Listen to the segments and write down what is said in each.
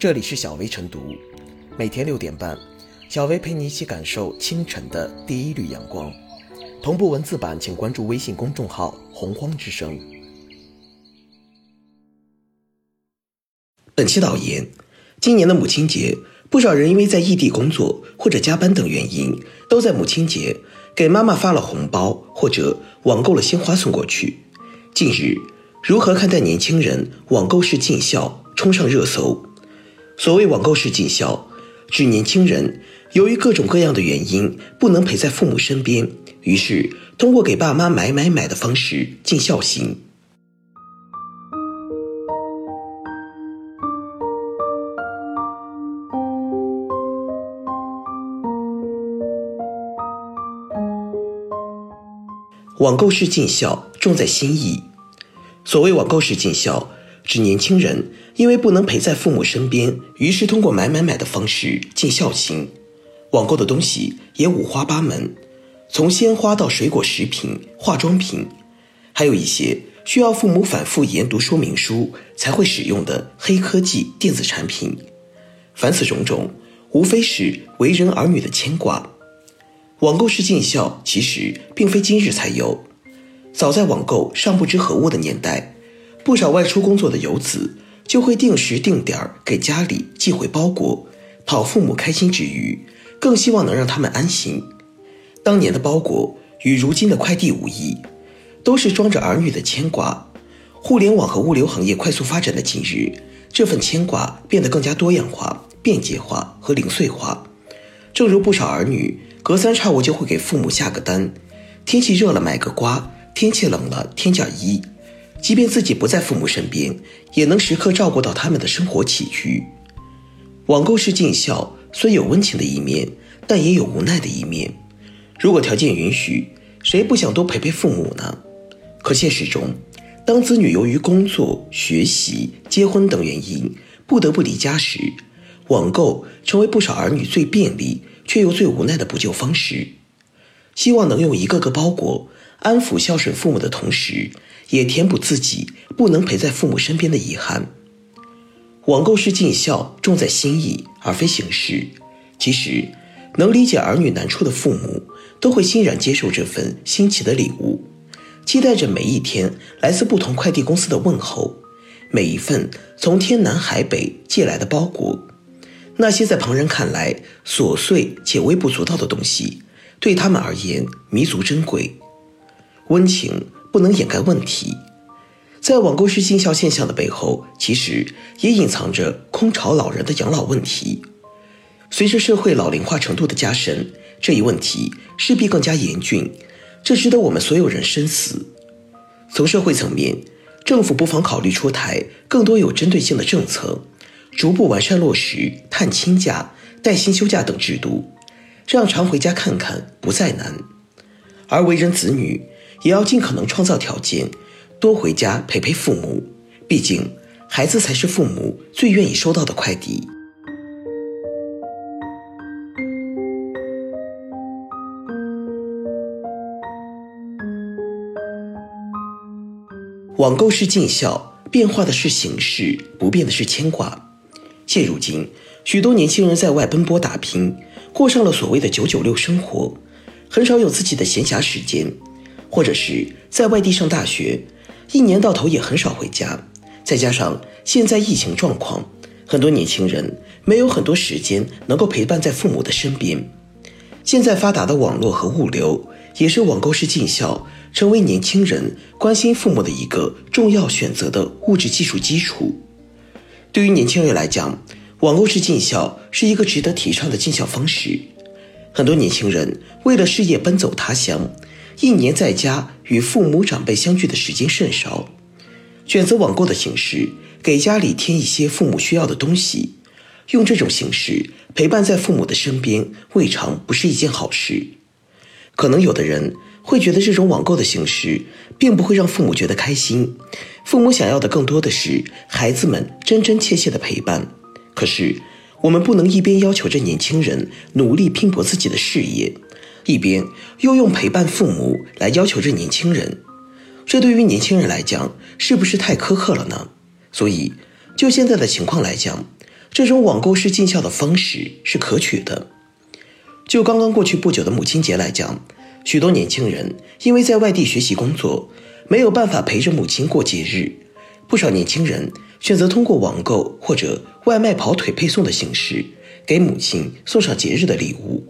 这里是小薇晨读，每天六点半，小薇陪你一起感受清晨的第一缕阳光。同步文字版，请关注微信公众号“洪荒之声”。本期导言：今年的母亲节，不少人因为在异地工作或者加班等原因，都在母亲节给妈妈发了红包，或者网购了鲜花送过去。近日，如何看待年轻人网购式尽孝冲上热搜？所谓网购式尽孝，指年轻人由于各种各样的原因不能陪在父母身边，于是通过给爸妈买买买的方式尽孝心。网购式尽孝重在心意。所谓网购式尽孝。指年轻人因为不能陪在父母身边，于是通过买买买的方式尽孝心。网购的东西也五花八门，从鲜花到水果、食品、化妆品，还有一些需要父母反复研读说明书才会使用的黑科技电子产品。凡此种种，无非是为人儿女的牵挂。网购式尽孝其实并非今日才有，早在网购尚不知何物的年代。不少外出工作的游子就会定时定点给家里寄回包裹，讨父母开心之余，更希望能让他们安心。当年的包裹与如今的快递无异，都是装着儿女的牵挂。互联网和物流行业快速发展的今日，这份牵挂变得更加多样化、便捷化和零碎化。正如不少儿女隔三差五就会给父母下个单：天气热了买个瓜，天气冷了添件衣。即便自己不在父母身边，也能时刻照顾到他们的生活起居。网购式尽孝虽有温情的一面，但也有无奈的一面。如果条件允许，谁不想多陪陪父母呢？可现实中，当子女由于工作、学习、结婚等原因不得不离家时，网购成为不少儿女最便利却又最无奈的补救方式。希望能用一个个包裹安抚孝顺父母的同时。也填补自己不能陪在父母身边的遗憾。网购式尽孝重在心意而非形式。其实，能理解儿女难处的父母都会欣然接受这份新奇的礼物，期待着每一天来自不同快递公司的问候，每一份从天南海北寄来的包裹。那些在旁人看来琐碎且微不足道的东西，对他们而言弥足珍贵，温情。不能掩盖问题，在网购式尽孝现象的背后，其实也隐藏着空巢老人的养老问题。随着社会老龄化程度的加深，这一问题势必更加严峻，这值得我们所有人深思。从社会层面，政府不妨考虑出台更多有针对性的政策，逐步完善落实探亲假、带薪休假等制度，让常回家看看不再难。而为人子女，也要尽可能创造条件，多回家陪陪父母。毕竟，孩子才是父母最愿意收到的快递。网购是尽孝，变化的是形式，不变的是牵挂。现如今，许多年轻人在外奔波打拼，过上了所谓的“九九六”生活，很少有自己的闲暇时间。或者是在外地上大学，一年到头也很少回家。再加上现在疫情状况，很多年轻人没有很多时间能够陪伴在父母的身边。现在发达的网络和物流，也是网购式尽孝成为年轻人关心父母的一个重要选择的物质技术基础。对于年轻人来讲，网购式尽孝是一个值得提倡的尽孝方式。很多年轻人为了事业奔走他乡。一年在家与父母长辈相聚的时间甚少，选择网购的形式给家里添一些父母需要的东西，用这种形式陪伴在父母的身边，未尝不是一件好事。可能有的人会觉得这种网购的形式并不会让父母觉得开心，父母想要的更多的是孩子们真真切切的陪伴。可是，我们不能一边要求着年轻人努力拼搏自己的事业。一边又用陪伴父母来要求着年轻人，这对于年轻人来讲是不是太苛刻了呢？所以，就现在的情况来讲，这种网购式尽孝的方式是可取的。就刚刚过去不久的母亲节来讲，许多年轻人因为在外地学习工作，没有办法陪着母亲过节日，不少年轻人选择通过网购或者外卖跑腿配送的形式，给母亲送上节日的礼物。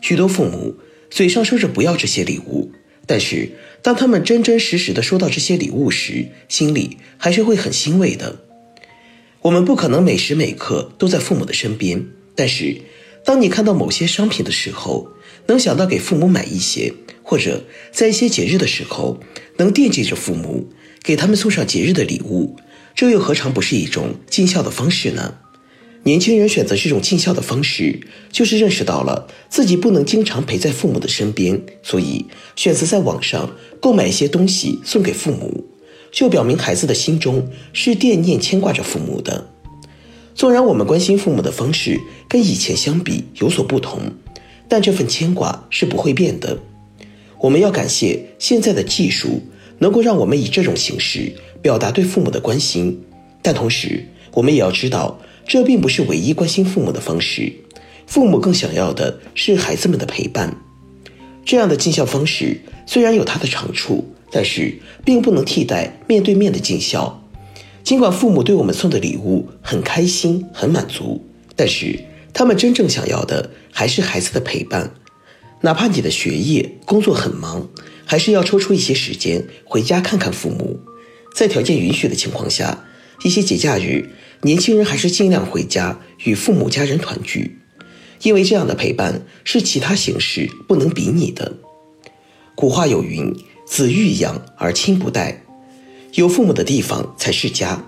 许多父母嘴上说着不要这些礼物，但是当他们真真实实的收到这些礼物时，心里还是会很欣慰的。我们不可能每时每刻都在父母的身边，但是。当你看到某些商品的时候，能想到给父母买一些，或者在一些节日的时候能惦记着父母，给他们送上节日的礼物，这又何尝不是一种尽孝的方式呢？年轻人选择这种尽孝的方式，就是认识到了自己不能经常陪在父母的身边，所以选择在网上购买一些东西送给父母，就表明孩子的心中是惦念牵挂着父母的。纵然我们关心父母的方式跟以前相比有所不同，但这份牵挂是不会变的。我们要感谢现在的技术能够让我们以这种形式表达对父母的关心，但同时我们也要知道，这并不是唯一关心父母的方式。父母更想要的是孩子们的陪伴。这样的尽孝方式虽然有它的长处，但是并不能替代面对面的尽孝。尽管父母对我们送的礼物很开心、很满足，但是他们真正想要的还是孩子的陪伴。哪怕你的学业、工作很忙，还是要抽出一些时间回家看看父母。在条件允许的情况下，一些节假日，年轻人还是尽量回家与父母家人团聚，因为这样的陪伴是其他形式不能比拟的。古话有云：“子欲养而亲不待。”有父母的地方才是家。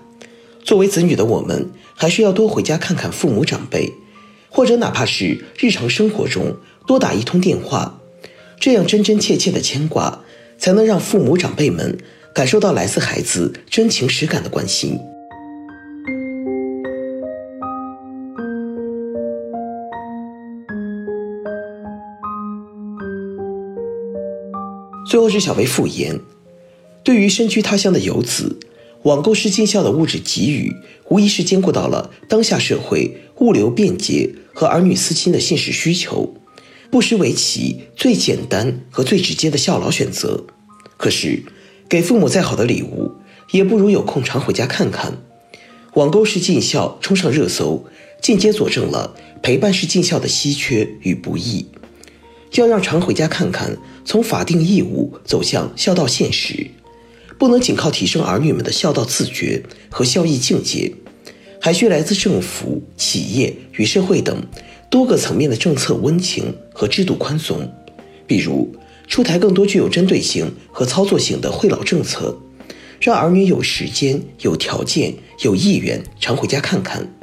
作为子女的我们，还是要多回家看看父母长辈，或者哪怕是日常生活中多打一通电话，这样真真切切的牵挂，才能让父母长辈们感受到来自孩子真情实感的关心。最后是小薇复言。对于身居他乡的游子，网购式尽孝的物质给予，无疑是兼顾到了当下社会物流便捷和儿女思亲的现实需求，不失为其最简单和最直接的孝劳选择。可是，给父母再好的礼物，也不如有空常回家看看。网购式尽孝冲上热搜，间接佐证了陪伴式尽孝的稀缺与不易。要让常回家看看从法定义务走向孝道现实。不能仅靠提升儿女们的孝道自觉和孝义境界，还需来自政府、企业与社会等多个层面的政策温情和制度宽松。比如，出台更多具有针对性和操作性的惠老政策，让儿女有时间、有条件、有意愿常回家看看。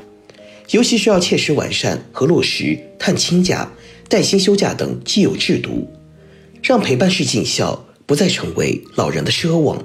尤其是要切实完善和落实探亲假、带薪休假等既有制度，让陪伴式尽孝不再成为老人的奢望。